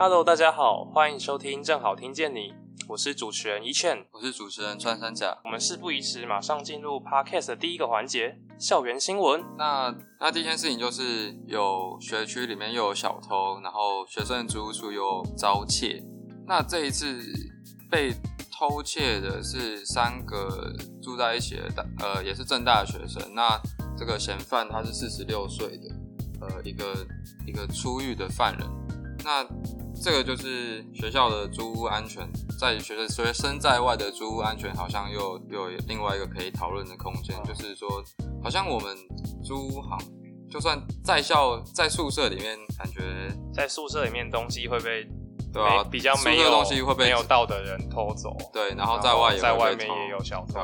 Hello，大家好，欢迎收听正好听见你，我是主持人一倩，我是主持人穿山甲。我们事不宜迟，马上进入 Podcast 的第一个环节——校园新闻。那那第一件事情就是有学区里面又有小偷，然后学生租屋处又遭窃。那这一次被偷窃的是三个住在一起的大呃，也是正大的学生。那这个嫌犯他是四十六岁的，呃，一个一个出狱的犯人。那这个就是学校的租屋安全，在学生学生在外的租屋安全，好像又又有另外一个可以讨论的空间，就是说，好像我们租屋行，就算在校在宿舍里面，感觉在宿舍里面东西会被对啊，比较没有东西会被没有道的人偷走，对，然后在外在外面也有小偷，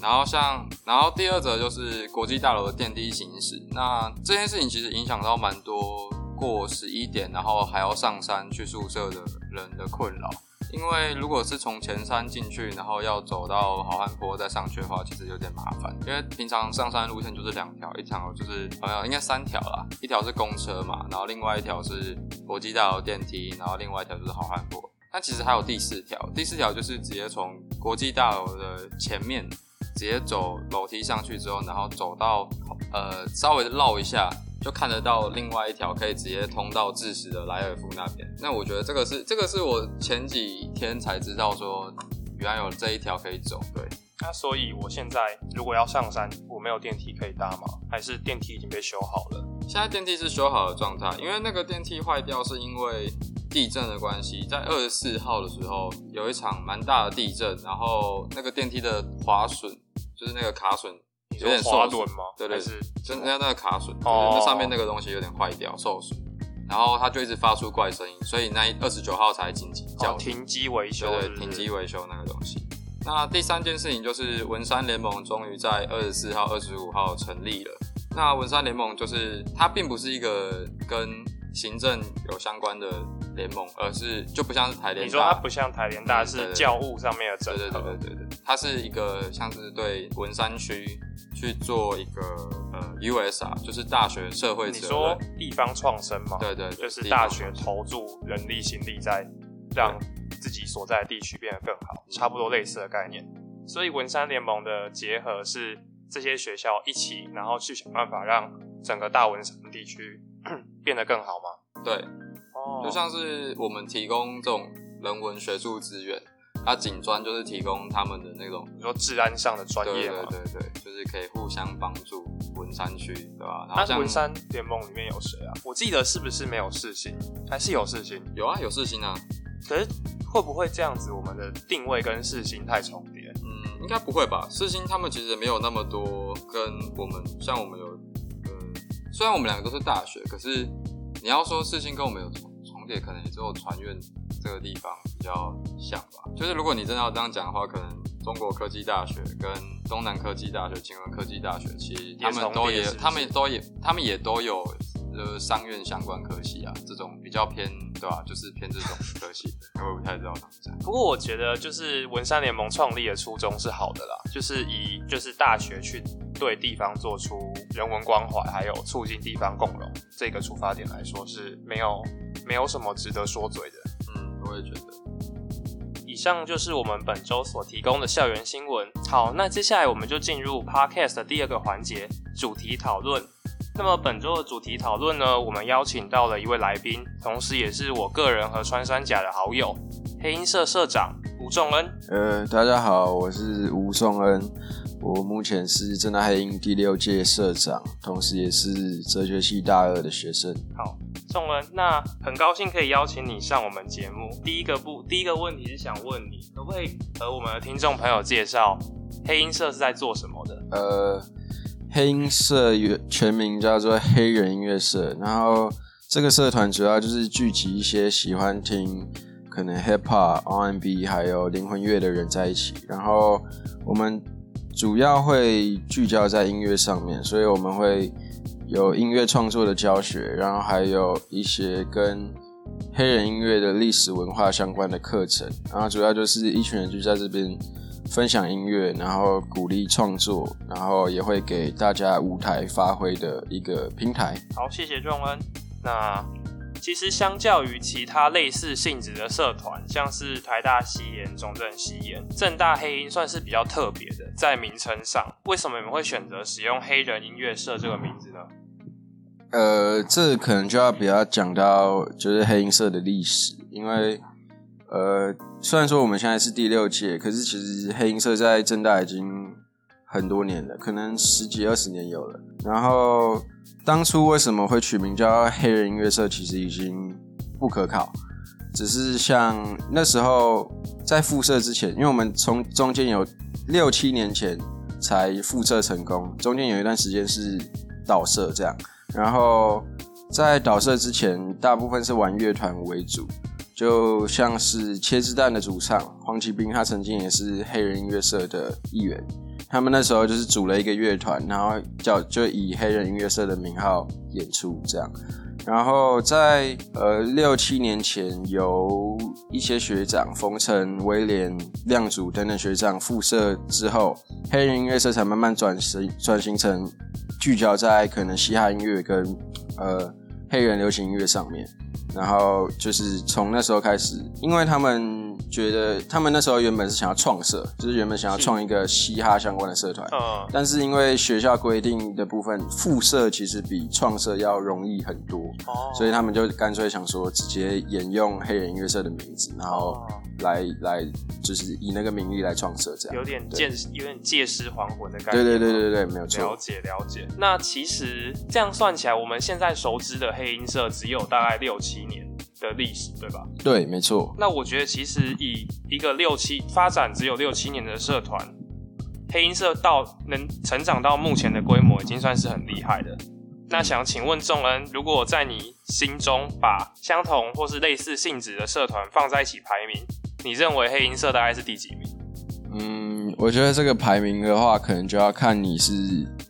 然后像然后第二则就是国际大楼的电梯行驶，那这件事情其实影响到蛮多。过十一点，然后还要上山去宿舍的人的困扰，因为如果是从前山进去，然后要走到好汉坡再上去的话，其实有点麻烦。因为平常上山路线就是两条，一条就是好像应该三条啦，一条是公车嘛，然后另外一条是国际大楼电梯，然后另外一条就是好汉坡。那其实还有第四条，第四条就是直接从国际大楼的前面直接走楼梯上去之后，然后走到呃稍微绕一下。就看得到另外一条可以直接通到致死的莱尔夫那边。那我觉得这个是这个是我前几天才知道说，原来有这一条可以走。对，那所以我现在如果要上山，我没有电梯可以搭吗？还是电梯已经被修好了？现在电梯是修好的状态，因为那个电梯坏掉是因为地震的关系。在二十四号的时候有一场蛮大的地震，然后那个电梯的滑损就是那个卡损。有点受损吗？对对，是，就那那个卡损，那上面那个东西有点坏掉受损，然后它就一直发出怪声音，所以那二十九号才紧急叫停机维修，对对，停机维修那个东西。那第三件事情就是文山联盟终于在二十四号、二十五号成立了。那文山联盟就是它并不是一个跟行政有相关的联盟，而是就不像是台联，你说它不像台联大是教务上面的整合，对对对对对，它是一个像是对文山区。去做一个呃 USR，就是大学社会。你说地方创生嘛？对对，就是大学投注人力心力在让自己所在的地区变得更好，差不多类似的概念。所以文山联盟的结合是这些学校一起，然后去想办法让整个大文山地区变得更好吗？对，哦，就像是我们提供这种人文学术资源。他警专就是提供他们的那种，你说治安上的专业对对对对，就是可以互相帮助文山区，对吧？那文山联盟里面有谁啊？我记得是不是没有世新，还是有世新？有啊，有世新啊。可是会不会这样子，我们的定位跟世新太重叠？嗯，应该不会吧？世新他们其实没有那么多跟我们，像我们虽然我们两个都是大学，可是你要说事情跟我们有重重叠，可能也只有船院。这个地方比较像吧，就是如果你真的要这样讲的话，可能中国科技大学跟东南科技大学、金融科技大学，其实他们都也，他们都也，他们也都有呃商院相关科系啊，这种比较偏对吧？就是偏这种科系，我不太知道怎么讲。不过我觉得就是文山联盟创立的初衷是好的啦，就是以就是大学去对地方做出人文关怀，还有促进地方共荣这个出发点来说是没有没有什么值得说嘴的。嗯我也觉得，以上就是我们本周所提供的校园新闻。好，那接下来我们就进入 podcast 的第二个环节——主题讨论。那么本周的主题讨论呢，我们邀请到了一位来宾，同时也是我个人和穿山甲的好友——黑鹰社社长吴仲恩。呃，大家好，我是吴仲恩。我目前是正大黑鹰第六届社长，同时也是哲学系大二的学生。好，仲恩，那很高兴可以邀请你上我们节目。第一个不，第一个问题是想问你，可不可以和我们的听众朋友介绍黑鹰社是在做什么的？呃，黑音社全名叫做黑人音乐社，然后这个社团主要就是聚集一些喜欢听可能 hip hop、R&B 还有灵魂乐的人在一起，然后我们。主要会聚焦在音乐上面，所以我们会有音乐创作的教学，然后还有一些跟黑人音乐的历史文化相关的课程，然后主要就是一群人就在这边分享音乐，然后鼓励创作，然后也会给大家舞台发挥的一个平台。好，谢谢仲恩。那其实相较于其他类似性质的社团，像是台大西研、中正西研、正大黑音，算是比较特别的，在名称上，为什么你们会选择使用黑人音乐社这个名字呢？呃，这可能就要比较讲到就是黑音社的历史，因为呃，虽然说我们现在是第六届，可是其实黑音社在正大已经很多年了，可能十几二十年有了。然后当初为什么会取名叫黑人音乐社，其实已经不可考，只是像那时候在复社之前，因为我们从中间有六七年前才复社成功，中间有一段时间是倒社这样。然后在导社之前，大部分是玩乐团为主，就像是切子蛋的主唱黄奇斌，他曾经也是黑人音乐社的一员。他们那时候就是组了一个乐团，然后叫就以黑人音乐社的名号演出这样。然后在呃六七年前，由一些学长冯晨、威廉、亮祖等等学长复社之后，黑人音乐社才慢慢转型转型成。聚焦在可能嘻哈音乐跟呃黑人流行音乐上面，然后就是从那时候开始，因为他们觉得他们那时候原本是想要创社，就是原本想要创一个嘻哈相关的社团，嗯，但是因为学校规定的部分，复社其实比创社要容易很多，哦，所以他们就干脆想说直接沿用黑人音乐社的名字，然后。来来，就是以那个名义来创设，这样有点借有点借尸还魂的感觉。对对对对对，没有错。了解了解。那其实这样算起来，我们现在熟知的黑音社只有大概六七年的历史，对吧？对，没错。那我觉得其实以一个六七发展只有六七年的社团，黑音社到能成长到目前的规模，已经算是很厉害的。那想请问仲恩，如果在你心中把相同或是类似性质的社团放在一起排名？你认为黑音社大概是第几名？嗯，我觉得这个排名的话，可能就要看你是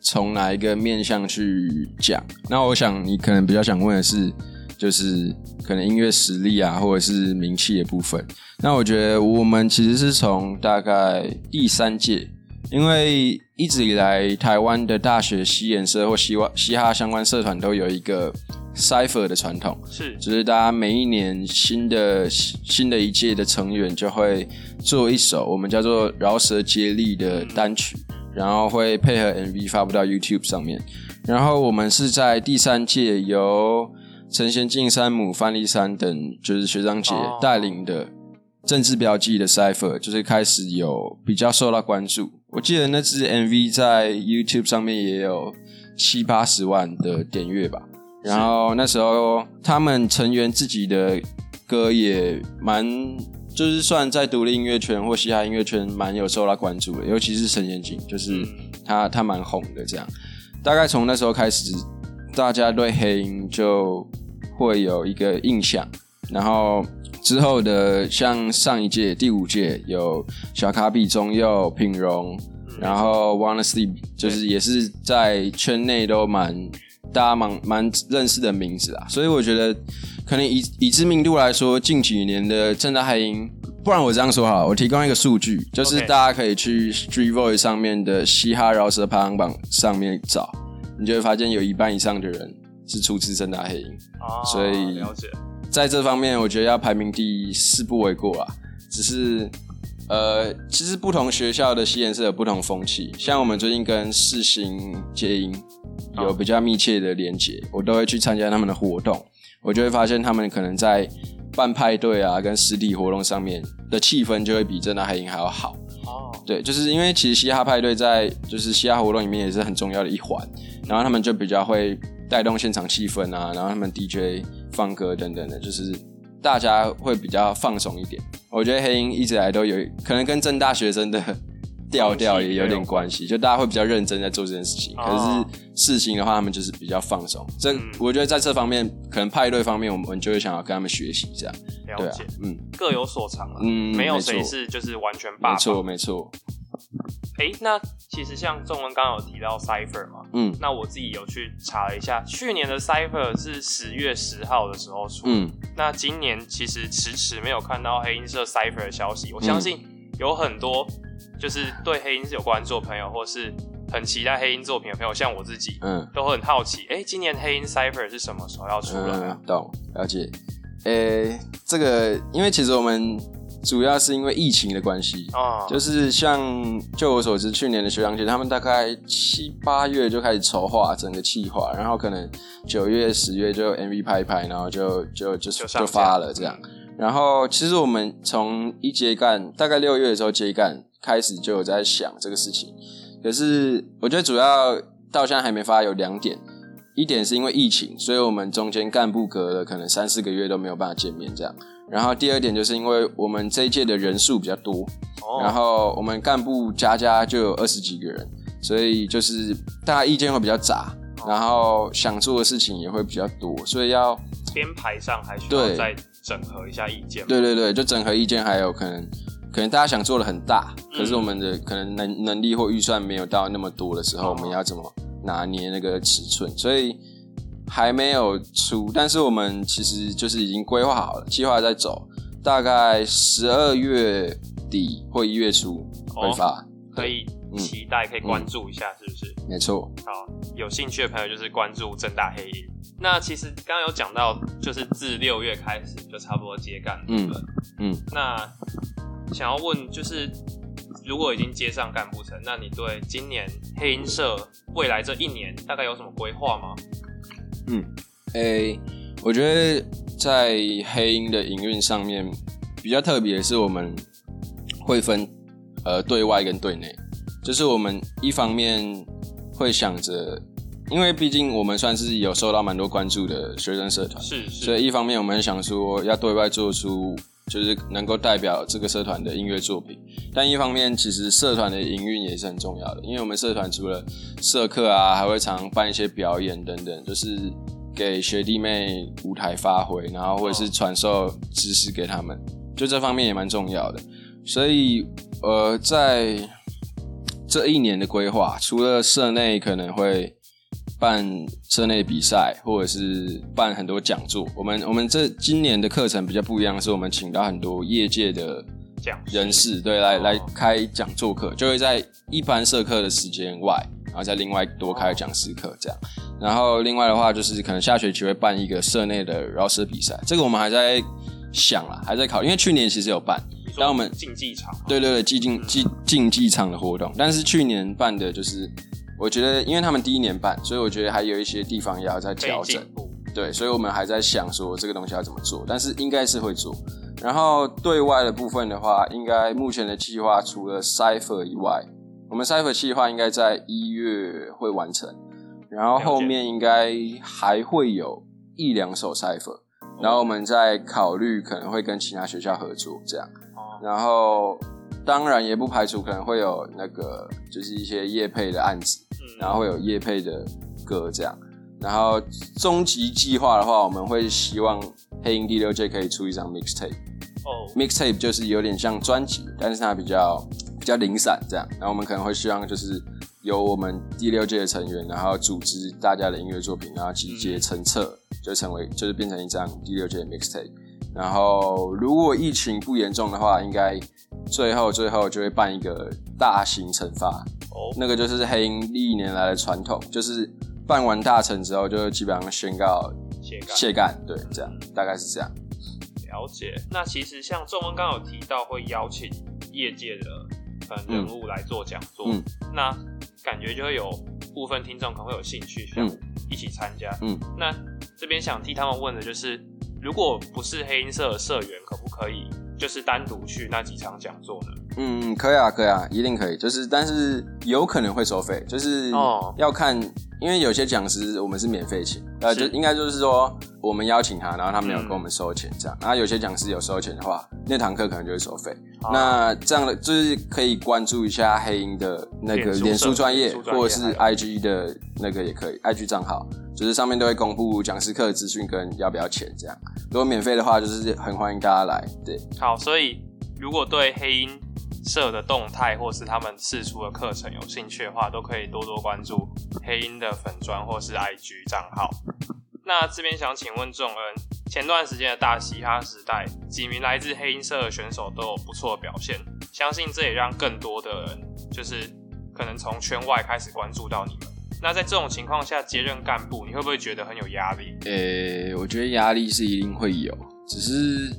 从哪一个面向去讲。那我想你可能比较想问的是，就是可能音乐实力啊，或者是名气的部分。那我觉得我们其实是从大概第三届，因为一直以来台湾的大学西演社或嘻嘻哈相关社团都有一个。Cipher 的传统是，就是大家每一年新的新的一届的成员就会做一首我们叫做饶舌接力的单曲，然后会配合 MV 发布到 YouTube 上面。然后我们是在第三届由陈贤进、山姆、范立山等就是学长姐带领的政治标记的 Cipher，就是开始有比较受到关注。我记得那支 MV 在 YouTube 上面也有七八十万的点阅吧。然后那时候他们成员自己的歌也蛮，就是算在独立音乐圈或嘻哈音乐圈蛮有受到关注的，尤其是陈贤景，就是他他蛮红的这样。大概从那时候开始，大家对黑音就会有一个印象。然后之后的像上一届第五届有小卡比、中佑、品荣，然后 Wanna Sleep，就是也是在圈内都蛮。大家蛮蛮认识的名字啊，所以我觉得可能以以知名度来说，近几年的正大海音，不然我这样说好，我提供一个数据，就是大家可以去 Street Voice 上面的嘻哈饶舌排行榜上面找，你就会发现有一半以上的人是出自正大黑音，所以了解，在这方面我觉得要排名第一是不为过啊，只是呃，其实不同学校的西颜色有不同风气，像我们最近跟世新接音。有比较密切的连接，我都会去参加他们的活动，我就会发现他们可能在办派对啊，跟实体活动上面的气氛就会比真的海音还要好。哦，对，就是因为其实嘻哈派对在就是嘻哈活动里面也是很重要的一环，然后他们就比较会带动现场气氛啊，然后他们 DJ 放歌等等的，就是大家会比较放松一点。我觉得黑鹰一直来都有可能跟正大学生的。调调也有点关系，就大家会比较认真在做这件事情。可是事情的话，他们就是比较放松。这我觉得在这方面，可能派对方面，我们就会想要跟他们学习这样。了解，嗯，各有所长啊，嗯，没有谁是就是完全霸。没错，没错。哎，那其实像中文刚刚有提到 Cipher 嘛，嗯那我自己有去查了一下，去年的 Cipher 是十月十号的时候出，嗯，那今年其实迟迟没有看到黑鹰社 Cipher 的消息，我相信有很多就是对黑鹰是有关注的朋友，或是很期待黑鹰作品的朋友，像我自己，嗯都很好奇，哎、今年黑鹰 Cipher 是什么时候要出来啊嗯？，懂了解。诶、这个因为其实我们主要是因为疫情的关系，啊、就是像就我所知，去年的学长姐他们大概七八月就开始筹划整个计划，然后可能九月、十月就 MV 拍一拍，然后就就就就上就发了这样。然后其实我们从一接干，大概六月的时候接干开始就有在想这个事情，可是我觉得主要到现在还没发有两点。一点是因为疫情，所以我们中间干部隔了可能三四个月都没有办法见面这样。然后第二点就是因为我们这一届的人数比较多，哦，然后我们干部加加就有二十几个人，所以就是大家意见会比较杂，然后想做的事情也会比较多，所以要编排上还需要再整合一下意见嘛。对对对，就整合意见，还有可能可能大家想做的很大，嗯可是我们的可能能能力或预算没有到那么多的时候，哦我们要怎么拿捏那个尺寸？所以还没有出，但是我们其实就是已经规划好了，计划在走，大概十二月底或一月初会发。可以嗯期待，可以关注一下，是不是？没错，好，有兴趣的朋友就是关注正大黑鹰。那其实刚刚有讲到，就是自六月开始就差不多接干部分。嗯，那想要问，就是如果已经接上干部层，那你对今年黑鹰社未来这一年大概有什么规划吗？嗯诶、我觉得在黑鹰的营运上面比较特别的是，我们会分呃对外跟对内，就是我们一方面会想着，因为毕竟我们算是有受到蛮多关注的学生社团，是是，所以一方面我们想说要对外做出就是能够代表这个社团的音乐作品，但一方面其实社团的营运也是很重要的，因为我们社团除了社课啊，还会常办一些表演等等，就是给学弟妹舞台发挥，然后或者是传授知识给他们，就这方面也蛮重要的。所以呃，在这一年的规划，除了社内可能会办社内比赛，或者是办很多讲座。我们我们这今年的课程比较不一样，是我们请到很多业界的讲师人士，对，来、哦来开讲座课，就会在一般社课的时间外，然后再另外多开讲师课这样。然后另外的话，就是可能下学期会办一个社内的饶舌比赛，这个我们还在想啦，还在考，因为去年其实有办，你说但我们竞技场，对对对，竞竞竞竞技场的活动，但是去年办的就是，我觉得因为他们第一年办，所以我觉得还有一些地方也要再调整。对，所以我们还在想说这个东西要怎么做，但是应该是会做。然后对外的部分的话，应该目前的计划除了 Cipher 以外，我们 Cipher 计划应该在一月会完成，然后后面应该还会有一两首 Cipher，然后我们再考虑可能会跟其他学校合作这样。哦，然后当然也不排除可能会有那个就是一些业配的案子，嗯然后会有叶配的歌这样。然后终极计划的话，我们会希望黑鹰第六届可以出一张 mixtape。哦，mixtape 就是有点像专辑，但是它比较比较零散这样。然后我们可能会希望就是由我们第六届的成员，然后组织大家的音乐作品，然后集结成册，就成为就是变成一张第六届的 mixtape。然后如果疫情不严重的话，应该最后最后就会办一个大型惩罚，哦，那个就是黑鹰历年来的传统，就是办完大惩之后，就基本上宣告斜杠卸干，对，这样大概是这样。了解。那其实像仲文刚刚有提到会邀请业界的人物来做讲座，嗯那感觉就会有部分听众可能会有兴趣想嗯一起参加。嗯，那这边想替他们问的就是，如果不是黑鹰社的社员，可不可以就是单独去那几场讲座呢？嗯，可以啊，可以啊，一定可以。就是，但是有可能会收费，就是哦要看，因为有些讲师我们是免费请，呃，就应该就是说我们邀请他，然后他没有嗯跟我们收钱这样。然后有些讲师有收钱的话，那堂课可能就会收费。啊那这样的就是可以关注一下黑鹰的那个脸书脸书社专业，脸书专业或者是 IG 的那个也可以，IG 账号，就是上面都会公布讲师课的资讯跟要不要钱这样。如果免费的话，就是很欢迎大家来。对，好，所以如果对黑鹰社的动态，或是他们试出的课程有兴趣的话，都可以多多关注黑鹰的粉砖或是 IG 账号。那这边想请问仲恩，前段时间的大嘻哈时代，几名来自黑鹰社的选手都有不错的表现，相信这也让更多的人就是可能从圈外开始关注到你们。那在这种情况下接任干部，你会不会觉得很有压力？呃、我觉得压力是一定会有，只是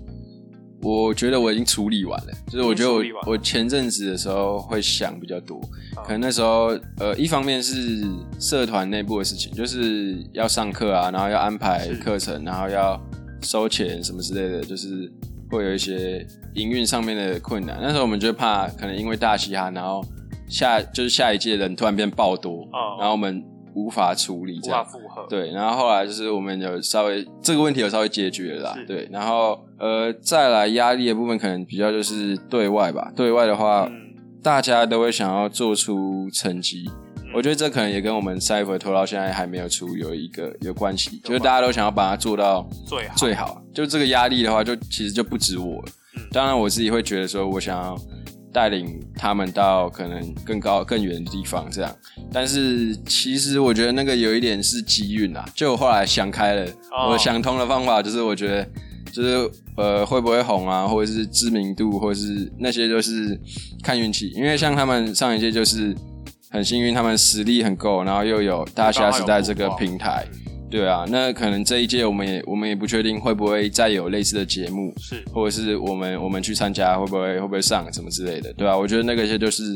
我觉得我已经处理完了。就是我觉得我我前阵子的时候会想比较多，嗯可能那时候呃，一方面是社团内部的事情，就是要上课啊，然后要安排是课程，然后要收钱什么之类的，就是会有一些营运上面的困难。那时候我们就怕可能因为大嘻哈，然后下就是下一届人突然变爆多，哦。然后我们无法处理无这样。法负荷。对，然后后来就是我们有稍微这个问题有稍微解决了啦是，对，然后呃再来压力的部分可能比较就是对外吧，对外的话，嗯，大家都会想要做出成绩，嗯。我觉得这可能也跟我们 Cypher 拖到现在还没有出有一个有关系，就是大家都想要把它做到最好。最好，就这个压力的话，就其实就不止我了，嗯。当然我自己会觉得说我想要。带领他们到可能更高更远的地方，这样。但是其实我觉得那个有一点是机运啊，就我后来想开了，哦我想通的方法就是我觉得就是呃会不会红啊，或者是知名度，或者是那些就是看运气。因为像他们上一届就是很幸运，他们实力很够，然后又有大侠时代这个平台，对啊，那可能这一届我们也我们也不确定会不会再有类似的节目，是或者是我们我们去参加会不会会不会上什么之类的，对啊、我觉得那个些就是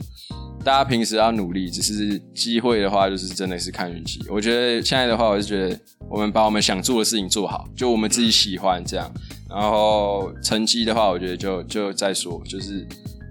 大家平时要努力，只是机会的话就是真的是看运气。我觉得现在的话，我是觉得我们把我们想做的事情做好，就我们自己喜欢这样。然后成绩的话，我觉得就就再说，就是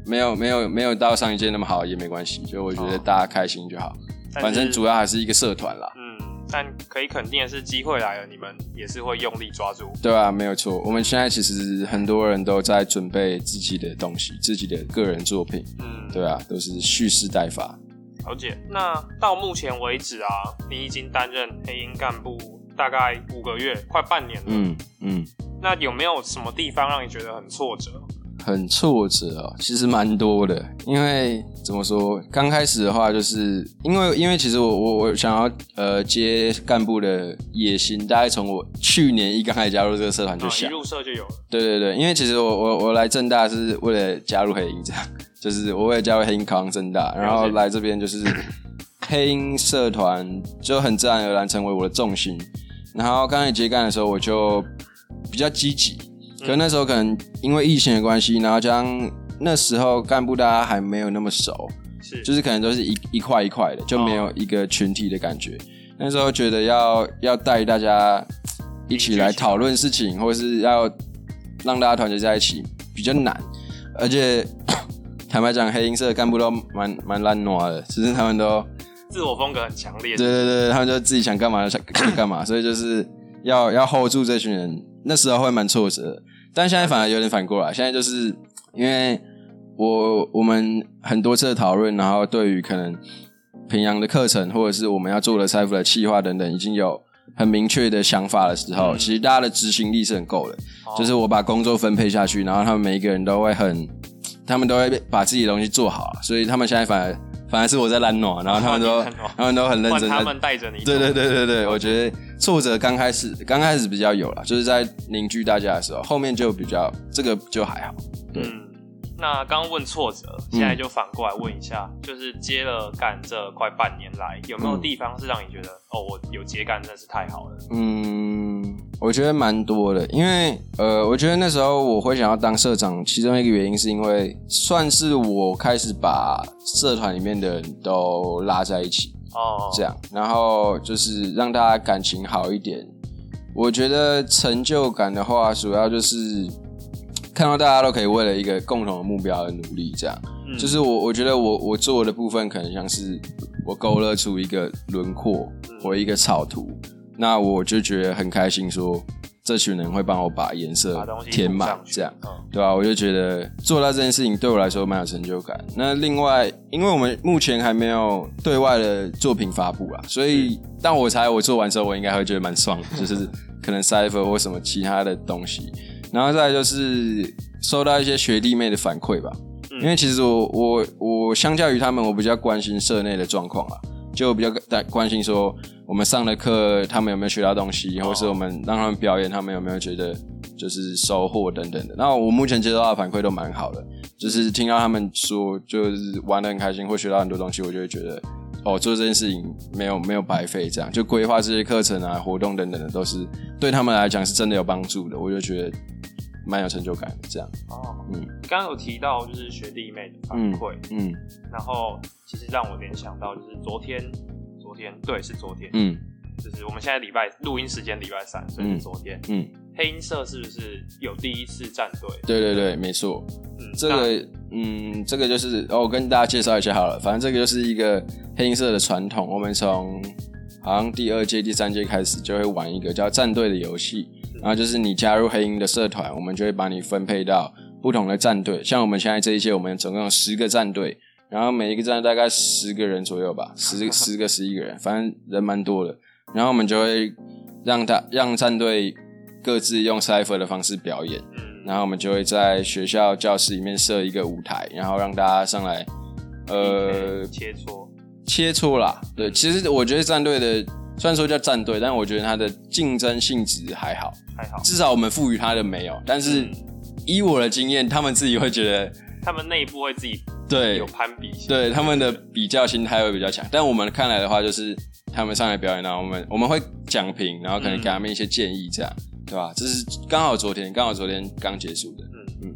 没有没有没有到上一届那么好也没关系，就我觉得哦大家开心就好。但反正主要还是一个社团啦。嗯，但可以肯定的是，机会来了，你们也是会用力抓住。对啊，没有错。我们现在其实很多人都在准备自己的东西，自己的个人作品。嗯，对啊，都是蓄势待发。了解。那到目前为止啊，你已经担任黑鹰干部大概五个月，快半年了。嗯嗯，那有没有什么地方让你觉得很挫折？很挫折哦，其实蛮多的。因为怎么说，刚开始的话，就是因为因为其实我我我想要呃接干部的野心，大概从我去年一刚开始加入这个社团就啊，一想。入社就有了。对对对，因为其实我我我来正大是为了加入黑鹰，这样就是我为了加入黑鹰考上正大，然后来这边就是黑鹰社团就很自然而然成为我的重心。然后刚开始接干的时候，我就比较积极，可能那时候可能因为疫情的关系，然后加上那时候干部大家还没有那么熟，是，就是可能都是一一块一块的，就没有一个群体的感觉。那时候觉得要要带大家一起来讨论事情，或者是要让大家团结在一起，比较难。而且 坦白讲，黑鹰社的干部都蛮蛮烂惰的，只是他们都 自我风格很强烈。对对对，他们就自己想干嘛就想就干嘛，所以就是要要 hold 住这群人，那时候会蛮挫折的。但现在反而有点反过来，现在就是因为我我们很多次的讨论，然后对于可能平阳的课程，或者是我们要做的财富的企划等等，已经有很明确的想法的时候，嗯其实大家的执行力是很够的。哦就是我把工作分配下去，然后他们每一个人都会很，他们都会把自己的东西做好，所以他们现在反而反而是我在懒惰，然后他们都 他们都很认真他们带着你。对对对对对，我觉得挫折刚开始刚开始比较有了，就是在凝聚大家的时候，后面就比较这个就还好。对嗯，那刚刚问挫折，现在就反过来问一下，就是接了干这快半年来，有没有嗯地方是让你觉得，哦，我有接干真是太好了？嗯，我觉得蛮多的，因为呃，我觉得那时候我会想要当社长，其中一个原因是因为算是我开始把社团里面的人都拉在一起，哦，这样，然后就是让大家感情好一点。我觉得成就感的话，主要就是看到大家都可以为了一个共同的目标而努力，这样。嗯就是我我觉得我我做的部分可能像是我勾勒出一个轮廓，嗯或一个草图，那我就觉得很开心说这群人会帮我把颜色填满这样。嗯对吧、我就觉得做到这件事情对我来说蛮有成就感。那另外，因为我们目前还没有对外的作品发布啊，所以但我猜我做完之后，我应该会觉得蛮爽的，就是可能 cipher 或什么其他的东西。然后再来就是收到一些学弟妹的反馈吧，因为其实我我我相较于他们，我比较关心社内的状况啊，就比较关关心说我们上的课他们有没有学到东西，或是我们让他们表演，他们有没有觉得就是收获等等的。那我目前接到的反馈都蛮好的，就是听到他们说就是玩的很开心，或学到很多东西，我就会觉得哦，做这件事情没有没有白费，这样。就规划这些课程啊、活动等等的，都是对他们来讲是真的有帮助的，我就觉得蛮有成就感的。这样，哦，嗯。你刚刚有提到就是学弟妹的反馈，嗯。然后其实让我联想到就是昨天，昨天对是昨天，嗯就是我们现在礼拜录音时间礼拜三，所以是嗯昨天。嗯，黑音社是不是有第一次战队？对对对，没错。嗯，这个，嗯，这个就是，哦，我跟大家介绍一下好了。反正这个就是一个黑音社的传统，我们从好像第二届、第三届开始就会玩一个叫战队的游戏。然后就是你加入黑鹰的社团，我们就会把你分配到不同的战队。像我们现在这一届，我们总共有十个战队，然后每一个站大概十个人左右吧，十 十个、十一个人，反正人蛮多的。然后我们就会让他让战队各自用 cipher 的方式表演。嗯，然后我们就会在学校教室里面设一个舞台，然后让大家上来，呃，切磋，切磋啦。对，其实我觉得战队的虽然说叫战队，但我觉得它的竞争性质还好，还好。至少我们赋予它的没有。但是嗯以我的经验，他们自己会觉得，他们内部会自己对有攀比心，对他们的比较心态会比较强。但我们看来的话，就是他们上来表演，然后我们我们会讲评，然后可能给他们一些建议，这样、对吧？这是刚好昨天刚好昨天刚结束的嗯嗯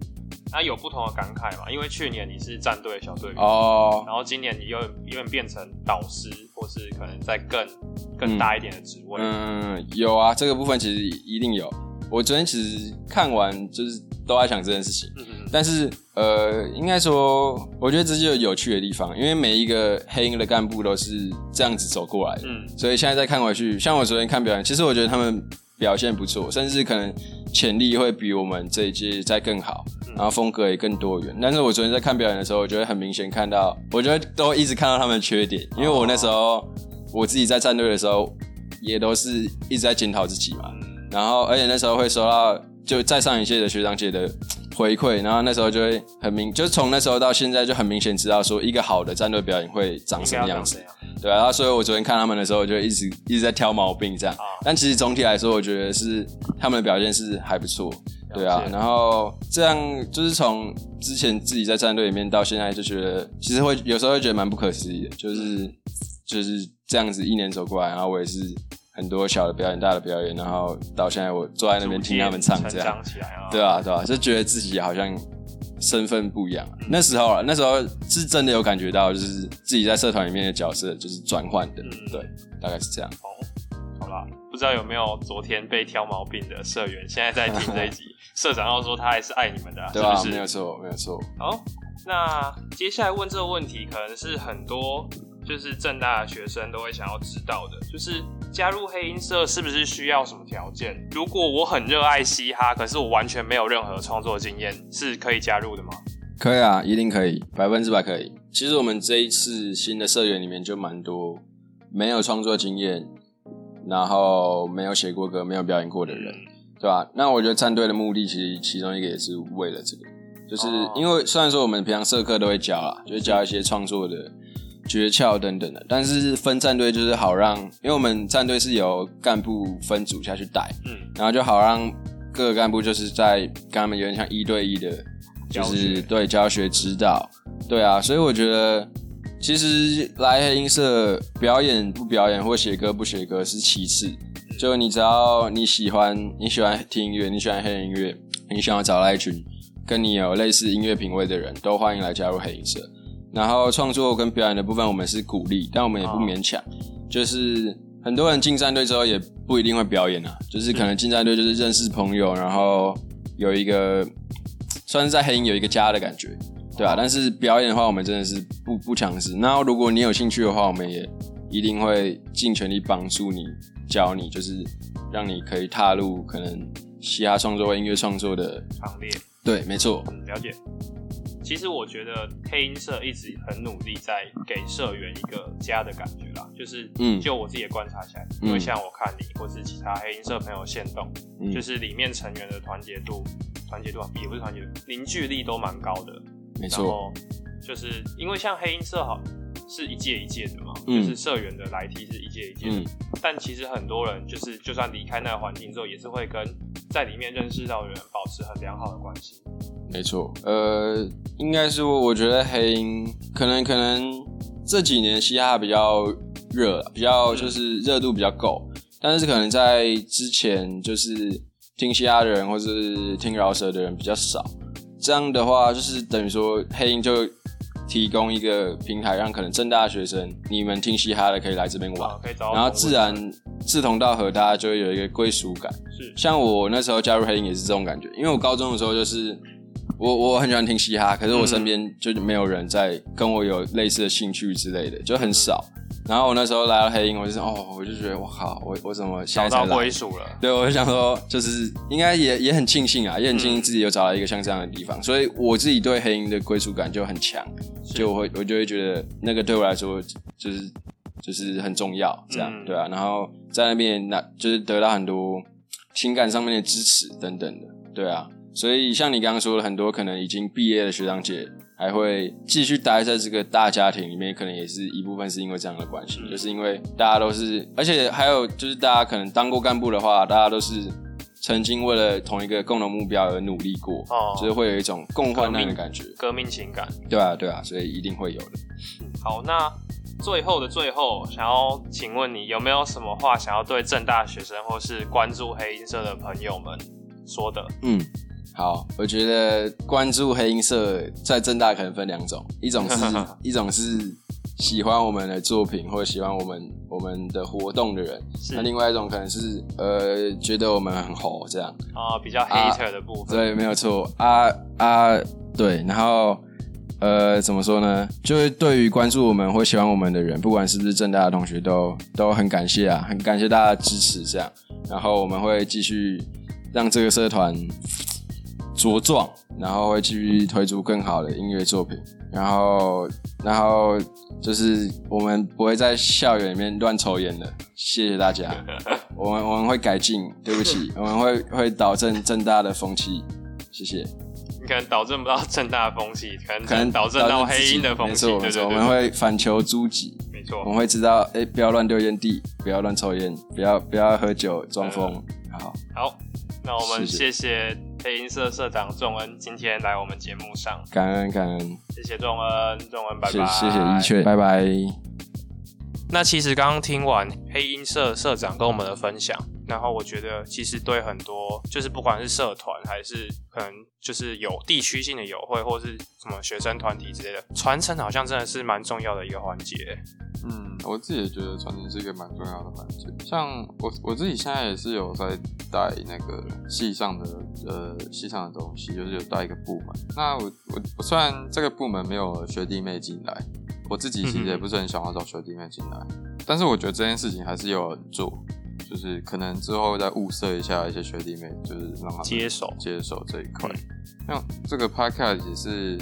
那有不同的感慨嘛？因为去年你是战队小队员，哦。然后今年你又有点变成导师，或是可能在更更大一点的职位。嗯，有啊，这个部分其实一定有。我昨天其实看完就是都在想这件事情，嗯嗯但是呃，应该说，我觉得这就有有趣的地方，因为每一个黑鹰的干部都是这样子走过来的，嗯。所以现在再看回去，像我昨天看表演，其实我觉得他们表现不错，甚至可能潜力会比我们这一届再更好，嗯。然后风格也更多元。但是我昨天在看表演的时候，我觉得很明显看到，我觉得都一直看到他们的缺点，因为我那时候我自己在战队的时候，也都是一直在检讨自己嘛，嗯。然后而且那时候会收到就再上一届的学长姐的回馈，然后那时候就会很明，就是从那时候到现在就很明显知道说一个好的战队表演会长什么样子。对啊，然后所以我昨天看他们的时候，就一直一直在挑毛病这样，啊。但其实总体来说，我觉得是他们的表现是还不错，对啊。然后这样就是从之前自己在战队里面到现在，就觉得其实会有时候会觉得蛮不可思议的，就是就是这样子一年走过来，然后我也是很多小的表演、大的表演，然后到现在我坐在那边听他们唱这样。对啊，对啊，就觉得自己好像身份不一样。那时候啊，那时候是真的有感觉到，就是自己在社团里面的角色就是转换的，嗯对，大概是这样。好啦，不知道有没有昨天被挑毛病的社员，现在在听这一集，社长要说他还是爱你们的啊、对吧、是是？没有错，没有错。好，那接下来问这个问题，可能是很多就是正大的学生都会想要知道的，就是加入黑音社是不是需要什么条件？如果我很热爱嘻哈，可是我完全没有任何创作经验，是可以加入的吗？可以啊，一定可以，百分之百可以。其实我们这一次新的社员里面就蛮多没有创作经验，然后没有写过歌、没有表演过的人，对吧、那我觉得战队的目的其实其中一个也是为了这个，就是哦因为虽然说我们平常社课都会教啊，就是教一些创作的诀窍等等的，但是分战队就是好让，因为我们战队是由干部分组下去带，嗯，然后就好让各个干部就是在跟他们有点像一对一的，就是学。对教学指导，对啊，所以我觉得其实来黑音社表演不表演或写歌不写歌是其次，就你只要你喜欢你喜欢听音乐，你喜欢黑人音乐，你想要找到一群跟你有类似音乐品味的人，都欢迎来加入黑音社。然后创作跟表演的部分，我们是鼓励，但我们也不勉强。就是很多人进战队之后也不一定会表演啊，就是可能进战队就是认识朋友，然后有一个算是在黑鹰有一个家的感觉，对啊。但是表演的话，我们真的是不不强势。然后如果你有兴趣的话，我们也一定会尽全力帮助你，教你，就是让你可以踏入可能嘻哈创作或音乐创作的。行列。对，没错，嗯，了解。其实我觉得黑音社一直很努力在给社员一个家的感觉啦，就是，嗯就我自己的观察起来，嗯因为像我看你或是其他黑音社朋友线动，嗯就是里面成员的团结度、团结度啊也不是团结度，凝聚力都蛮高的。没错，就是因为像黑音社好是一届一届的嘛，嗯就是社员的来梯是一届一届的，嗯，但其实很多人就是就算离开那个环境之后，也是会跟在里面认识到的人保持很良好的关系。没错。呃，应该是，我觉得黑鹰可能可能这几年嘻哈比较热，比较就是热度比较够，但是可能在之前就是听嘻哈的人或是听饶舌的人比较少。这样的话，就是等于说黑鹰就提供一个平台，让可能正大学生你们听嘻哈的可以来这边玩。然后自然志同道合，大家就会有一个归属感。是像我那时候加入黑鹰也是这种感觉，因为我高中的时候就是我我很喜欢听嘻哈，可是我身边就没有人在跟我有类似的兴趣之类的，就很少。然后我那时候来到黑鹰，我就是哦，我就觉得我靠，我我怎么现找到归属了。对，我就想说，就是应该也也很庆幸啊，也很庆幸自己有找到一个像这样的地方，所以我自己对黑鹰的归属感就很强，就我会我就会觉得那个对我来说就是就是很重要，这样、嗯对啊，然后在那边那就是得到很多情感上面的支持等等的，对啊，所以像你刚刚说的，很多可能已经毕业的学长姐。还会继续待在这个大家庭里面，可能也是一部分是因为这样的关系，嗯就是因为大家都是，而且还有就是大家可能当过干部的话，大家都是曾经为了同一个共同目标而努力过，哦就是会有一种共患难的感觉，革命情感。对啊，对啊，所以一定会有的。好，那最后的最后，想要请问你有没有什么话想要对正大学生或是关注黑音社的朋友们说的？嗯，好，我觉得关注黑音社在正大可能分两种，一种是一种是喜欢我们的作品或者喜欢我们我们的活动的人，是那另外一种可能是呃觉得我们很猴这样。啊、比较 hater 的部分。对，没有错啊啊，对，然后呃，怎么说呢？就是对于关注我们或喜欢我们的人，不管是不是正大的同学都，都很感谢啊，很感谢大家的支持，这样，然后我们会继续让这个社团茁壮，然后会继续推出更好的音乐作品，然后，然后就是我们不会在校园里面乱抽烟的，谢谢大家。我们我们会改进，对不起，我们会会导正正大的风气，谢谢。你可能导正不到正大的风气，可能可能导正到黑鹰的风气。没错我们会反求诸己，没错我。们会知道，哎、不要乱丢烟蒂，不要乱抽烟，不要不要喝酒装疯。好，好，那我们谢谢谢谢黑音社社长仲恩今天来我们节目上，感恩感恩，谢谢仲恩，仲恩拜拜。谢谢一雀，拜拜。那其实刚刚听完黑音社社长跟我们的分享，然后我觉得其实对很多就是不管是社团还是可能就是有地区性的友会或是什么学生团体之类的传承，好像真的是蛮重要的一个环节。嗯，我自己也觉得传承是一个蛮重要的环节。像我我自己现在也是有在带那个系上的呃系上的东西，就是有带一个部门。那我我我虽然这个部门没有学弟妹进来，我自己其实也不是很想要找学弟妹进来，但是我觉得这件事情还是有人做，就是可能之后再物色一下一些学弟妹，就是让他接手接手这一块。像这个 podcast 也是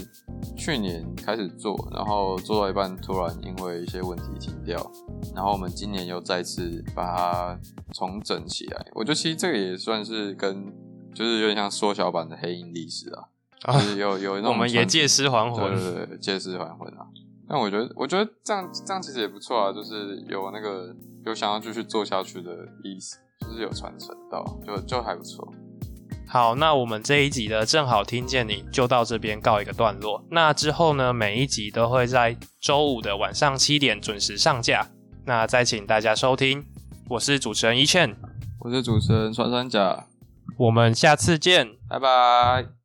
去年开始做，然后做到一半突然因为一些问题停掉，然后我们今年又再次把它重整起来。我觉得其实这个也算是跟就是有点像缩小版的黑鹰历史啊，就是有有那种 我们也借尸还魂对魂。对对，借尸还魂啊。但我觉得，我觉得这样这样其实也不错啊，就是有那个有想要继续做下去的意思，就是有传承到，就就还不错。好，那我们这一集的正好听见你就到这边告一个段落。那之后呢，每一集都会在周五的晚上七点准时上架。那再请大家收听，我是主持人一倩，我是主持人穿山甲，我们下次见。拜拜。